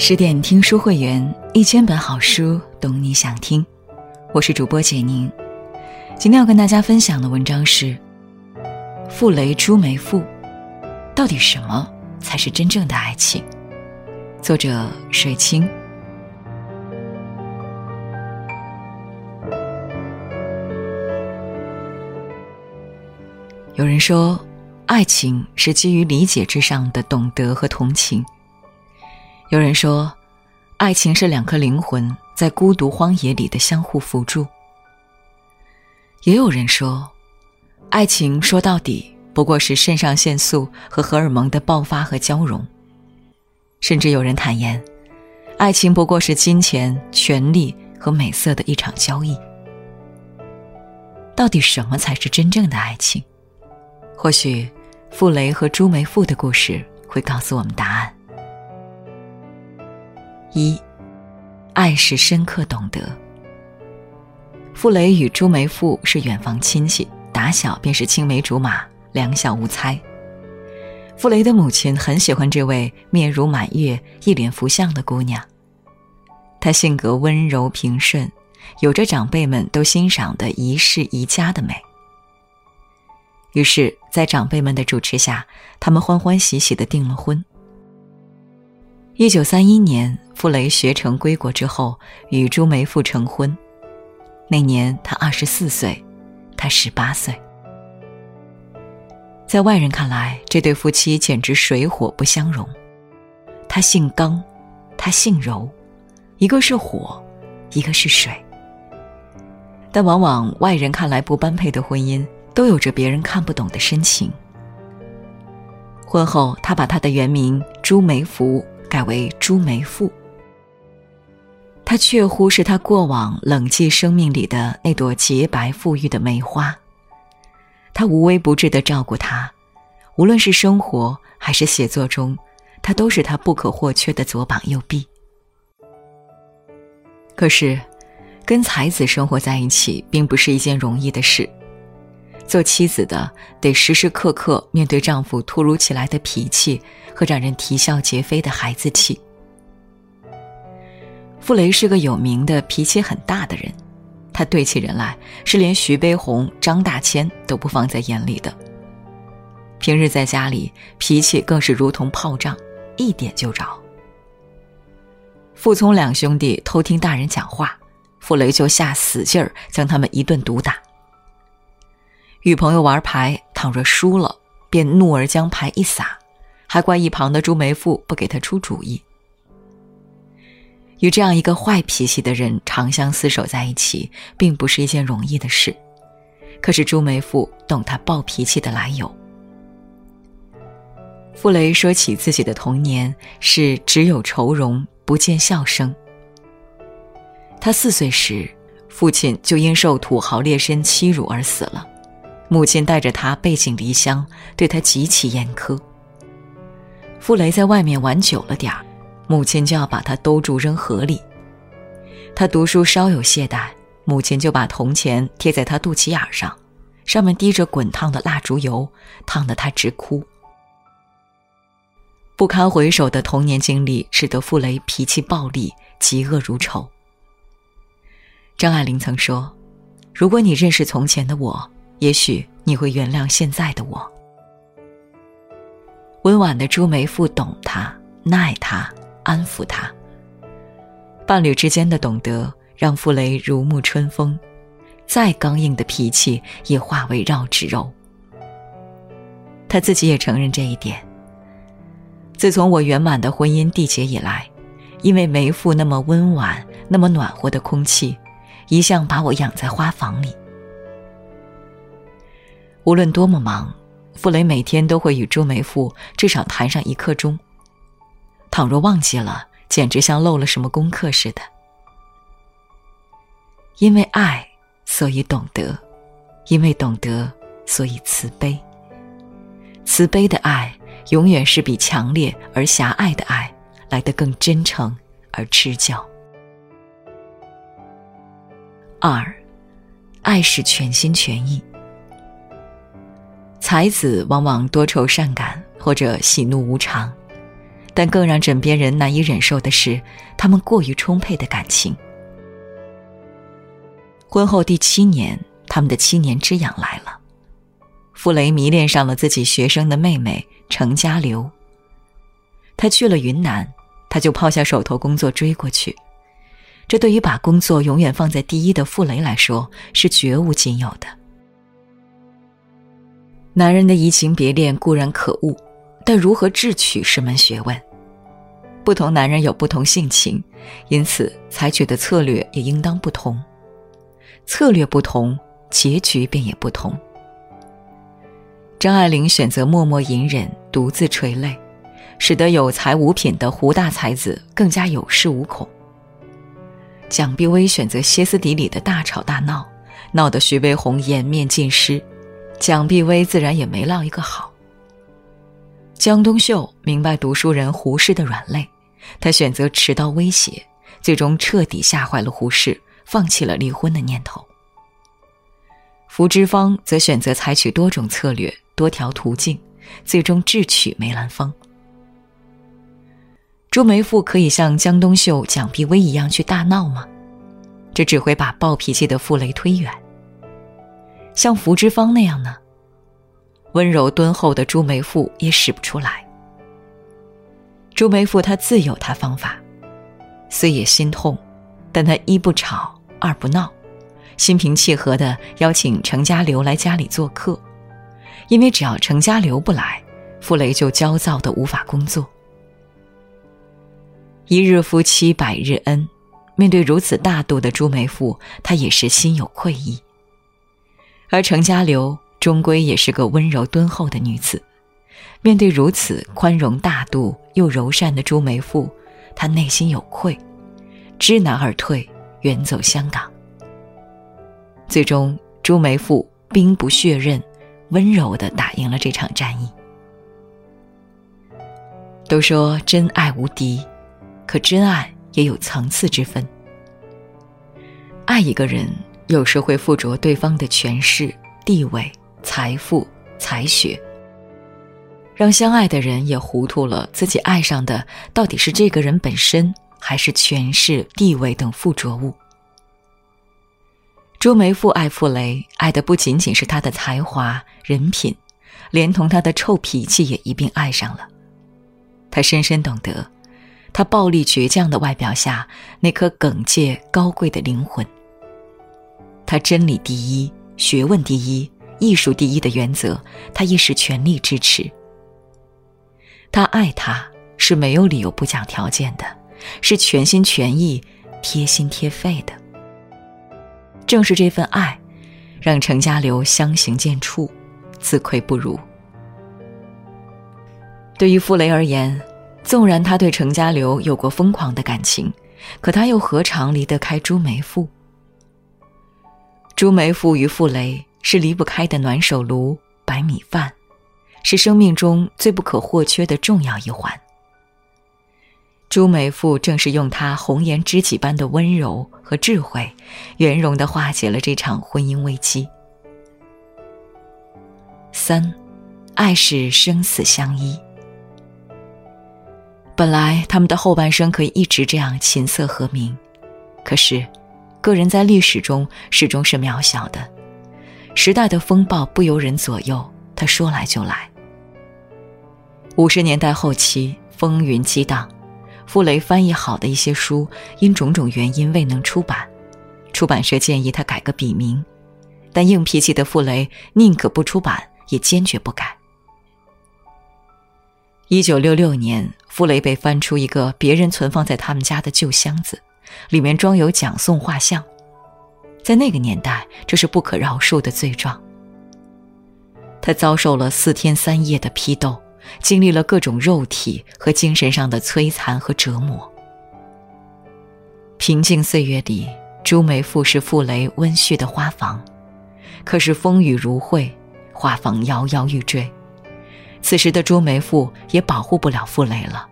十点听书会员，一千本好书，懂你想听。我是主播简宁，今天要跟大家分享的文章是《傅雷朱梅馥》，到底什么才是真正的爱情？作者水清。有人说，爱情是基于理解之上的懂得和同情。有人说，爱情是两颗灵魂在孤独荒野里的相互辅助。也有人说，爱情说到底不过是肾上腺素和荷尔蒙的爆发和交融。甚至有人坦言，爱情不过是金钱、权力和美色的一场交易。到底什么才是真正的爱情？或许，傅雷和朱梅馥的故事会告诉我们答案。一，爱是深刻懂得。傅雷与朱梅馥是远房亲戚，打小便是青梅竹马，两小无猜。傅雷的母亲很喜欢这位面如满月、一脸福相的姑娘。她性格温柔平顺，有着长辈们都欣赏的宜室宜家的美。于是，在长辈们的主持下，他们欢欢喜喜的订了婚。一九三一年，傅雷学成归国之后，与朱梅馥成婚。那年他二十四岁，他十八岁。在外人看来，这对夫妻简直水火不相容。他姓刚，他姓柔，一个是火，一个是水。但往往外人看来不般配的婚姻，都有着别人看不懂的深情。婚后，他把他的原名朱梅馥。改为朱梅馥，她确乎是他过往冷寂生命里的那朵洁白馥郁的梅花。他无微不至的照顾她，无论是生活还是写作中，他都是他不可或缺的左膀右臂。可是，跟才子生活在一起并不是一件容易的事。做妻子的得时时刻刻面对丈夫突如其来的脾气和让人啼笑皆非的孩子气。傅雷是个有名的脾气很大的人，他对起人来是连徐悲鸿、张大千都不放在眼里的。平日在家里脾气更是如同炮仗，一点就着。傅聪两兄弟偷听大人讲话，傅雷就下死劲儿将他们一顿毒打。与朋友玩牌，倘若输了，便怒而将牌一撒，还怪一旁的朱梅馥不给他出主意。与这样一个坏脾气的人长相厮守在一起，并不是一件容易的事。可是朱梅馥懂他暴脾气的来由。傅雷说起自己的童年是只有愁容不见笑声。他四岁时，父亲就因受土豪劣绅欺辱而死了。母亲带着他背井离乡，对他极其严苛。傅雷在外面玩久了点儿，母亲就要把他兜住扔河里。他读书稍有懈怠，母亲就把铜钱贴在他肚脐眼上，上面滴着滚烫的蜡烛油，烫得他直哭。不堪回首的童年经历，使得傅雷脾气暴戾，嫉恶如仇。张爱玲曾说：“如果你认识从前的我。”也许你会原谅现在的我。温婉的朱梅馥懂他、耐他、安抚他。伴侣之间的懂得，让傅雷如沐春风，再刚硬的脾气也化为绕指柔。他自己也承认这一点。自从我圆满的婚姻缔结以来，因为梅馥那么温婉、那么暖和的空气，一向把我养在花房里。无论多么忙，傅雷每天都会与朱梅馥至少谈上一刻钟。倘若忘记了，简直像漏了什么功课似的。因为爱，所以懂得；因为懂得，所以慈悲。慈悲的爱，永远是比强烈而狭隘的爱来得更真诚而持久。二，爱是全心全意。才子往往多愁善感或者喜怒无常，但更让枕边人难以忍受的是，他们过于充沛的感情。婚后第七年，他们的七年之痒来了。傅雷迷恋上了自己学生的妹妹程家流。他去了云南，他就抛下手头工作追过去。这对于把工作永远放在第一的傅雷来说，是绝无仅有的。男人的移情别恋固然可恶，但如何智取是门学问。不同男人有不同性情，因此采取的策略也应当不同。策略不同，结局便也不同。张爱玲选择默默隐忍，独自垂泪，使得有才无品的胡大才子更加有恃无恐。蒋碧薇选择歇斯底里的大吵大闹，闹得徐悲鸿颜面尽失，蒋碧薇自然也没落一个好。江冬秀明白读书人胡适的软肋，他选择持刀威胁，最终彻底吓坏了胡适。放弃了离婚的念头。福芝芳则选择采取多种策略、多条途径，最终智取梅兰芳。朱梅馥可以像江冬秀、蒋碧薇一样去大闹吗？这只会把暴脾气的傅雷推远。像福芝芳那样呢？温柔敦厚的朱梅馥也使不出来。朱梅馥她自有她方法，虽也心痛，但她一不吵。二不闹，心平气和的邀请程家流来家里做客，因为只要程家流不来，傅雷就焦躁的无法工作。一日夫妻百日恩，面对如此大度的朱梅馥，他也是心有愧意。而程家流终归也是个温柔敦厚的女子，面对如此宽容大度又柔善的朱梅馥，她内心有愧，知难而退。远走香港，最终朱梅馥兵不血刃，温柔的打赢了这场战役。都说真爱无敌，可真爱也有层次之分。爱一个人，有时会附着对方的权势、地位、财富、才学，让相爱的人也糊涂了，自己爱上的到底是这个人本身。还是权势、地位等附着物。朱梅馥爱傅雷，爱的不仅仅是他的才华、人品，连同他的臭脾气也一并爱上了。他深深懂得，他暴力倔强的外表下那颗耿介高贵的灵魂。他真理第一、学问第一、艺术第一的原则，他亦是全力支持。他爱他是没有理由不讲条件的。是全心全意、贴心贴肺的。正是这份爱，让程家流相形见绌，自愧不如。对于傅雷而言，纵然他对程家流有过疯狂的感情，可他又何尝离得开朱梅馥？朱梅馥与傅雷是离不开的暖手炉、白米饭，是生命中最不可或缺的重要一环。朱梅馥正是用她红颜知己般的温柔和智慧，圆融的化解了这场婚姻危机。三，爱是生死相依。本来他们的后半生可以一直这样琴瑟和鸣，可是，个人在历史中始终是渺小的，时代的风暴不由人左右，他说来就来。五十年代后期，风云激荡。傅雷翻译好的一些书，因种种原因未能出版，出版社建议他改个笔名，但硬脾气的傅雷宁可不出版，也坚决不改。一九六六年，傅雷被翻出一个别人存放在他们家的旧箱子，里面装有蒋宋画像，在那个年代，这是不可饶恕的罪状。他遭受了四天三夜的批斗。经历了各种肉体和精神上的摧残和折磨。平静岁月里，朱梅馥是傅雷温煦的花房，可是风雨如晦，花房摇摇欲坠。此时的朱梅馥也保护不了傅雷了。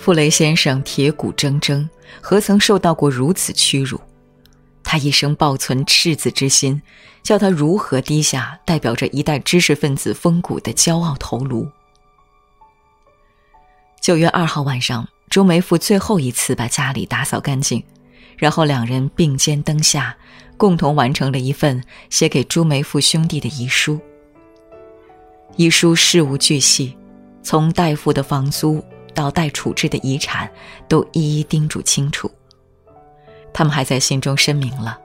傅雷先生铁骨铮铮，何曾受到过如此屈辱？他一生抱存赤子之心，叫他如何低下代表着一代知识分子风骨的骄傲头颅？九月二号晚上，朱梅馥最后一次把家里打扫干净，然后两人并肩灯下，共同完成了一份写给朱梅馥兄弟的遗书。遗书事无巨细，从代付的房租到待处置的遗产，都一一叮嘱清楚。他们还在信中声明了，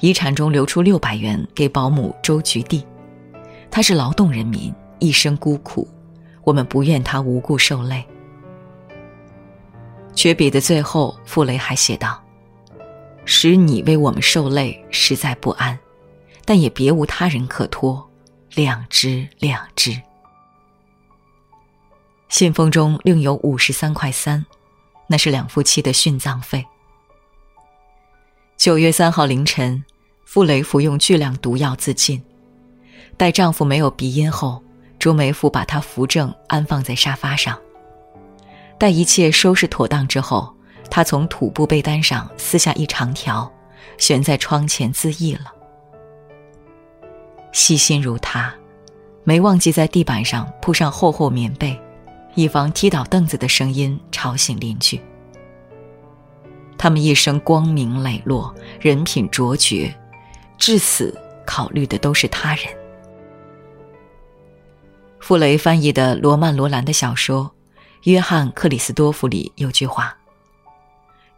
遗产中留出六百元给保姆周菊娣，她是劳动人民，一生孤苦，我们不愿她无故受累。绝笔的最后，傅雷还写道：“使你为我们受累，实在不安，但也别无他人可托，谅之谅之。”信封中另有五十三块三，那是两夫妻的殉葬费。九月三号凌晨，傅雷服用巨量毒药自尽。待丈夫没有鼻音后，朱梅馥把他扶正，安放在沙发上。待一切收拾妥当之后，他从土布被单上撕下一长条，悬在窗前自缢了。细心如他，没忘记在地板上铺上厚厚棉被，以防踢倒凳子的声音吵醒邻居。他们一生光明磊落，人品卓绝，至死考虑的都是他人。傅雷翻译的罗曼·罗兰的小说。约翰·克里斯多夫里有句话：“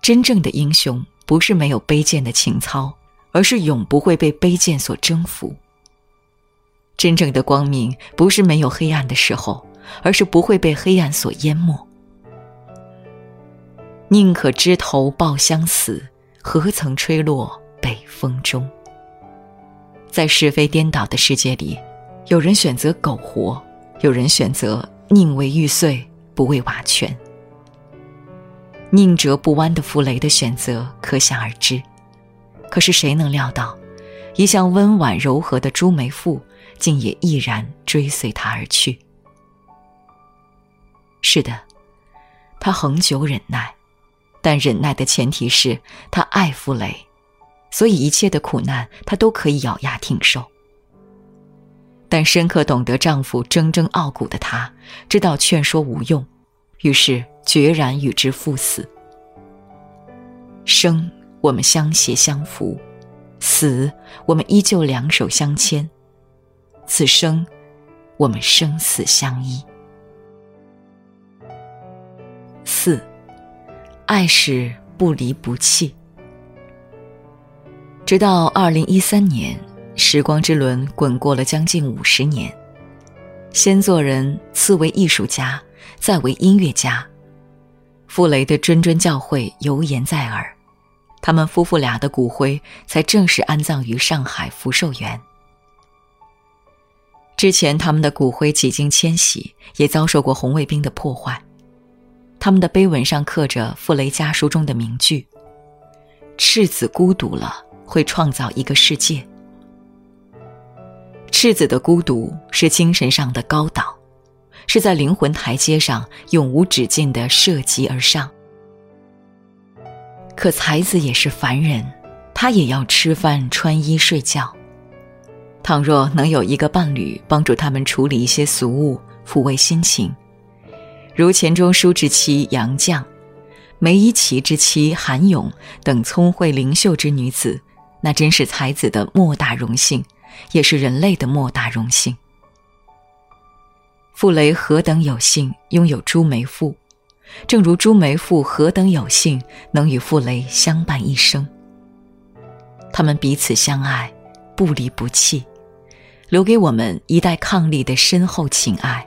真正的英雄不是没有卑贱的情操，而是永不会被卑贱所征服。真正的光明不是没有黑暗的时候，而是不会被黑暗所淹没。宁可枝头抱香死，何曾吹落北风中。”在是非颠倒的世界里，有人选择苟活，有人选择宁为玉碎。不为瓦全，宁折不弯的傅雷的选择可想而知。可是谁能料到，一向温婉柔和的朱梅馥，竟也毅然追随他而去？是的，他恒久忍耐，但忍耐的前提是他爱傅雷，所以一切的苦难他都可以咬牙挺受。但深刻懂得丈夫铮铮傲骨的她，知道劝说无用，于是决然与之赴死。生，我们相携相扶；死，我们依旧两手相牵。此生，我们生死相依。四，爱是不离不弃。直到二零一三年。时光之轮滚过了将近五十年，先做人，次为艺术家，再为音乐家。傅雷的谆谆教诲犹言在耳，他们夫妇俩的骨灰才正式安葬于上海福寿园。之前他们的骨灰几经迁徙，也遭受过红卫兵的破坏。他们的碑文上刻着傅雷家书中的名句：“赤子孤独了，会创造一个世界。”赤子的孤独是精神上的高岛，是在灵魂台阶上永无止境的涉级而上。可才子也是凡人，他也要吃饭、穿衣、睡觉。倘若能有一个伴侣帮助他们处理一些俗务，抚慰心情，如钱钟书之妻杨绛、梅贻琦之妻韩咏等聪慧灵秀之女子，那真是才子的莫大荣幸。也是人类的莫大荣幸。傅雷何等有幸拥有朱梅馥，正如朱梅馥何等有幸能与傅雷相伴一生。他们彼此相爱，不离不弃，留给我们一代伉俪的深厚情爱，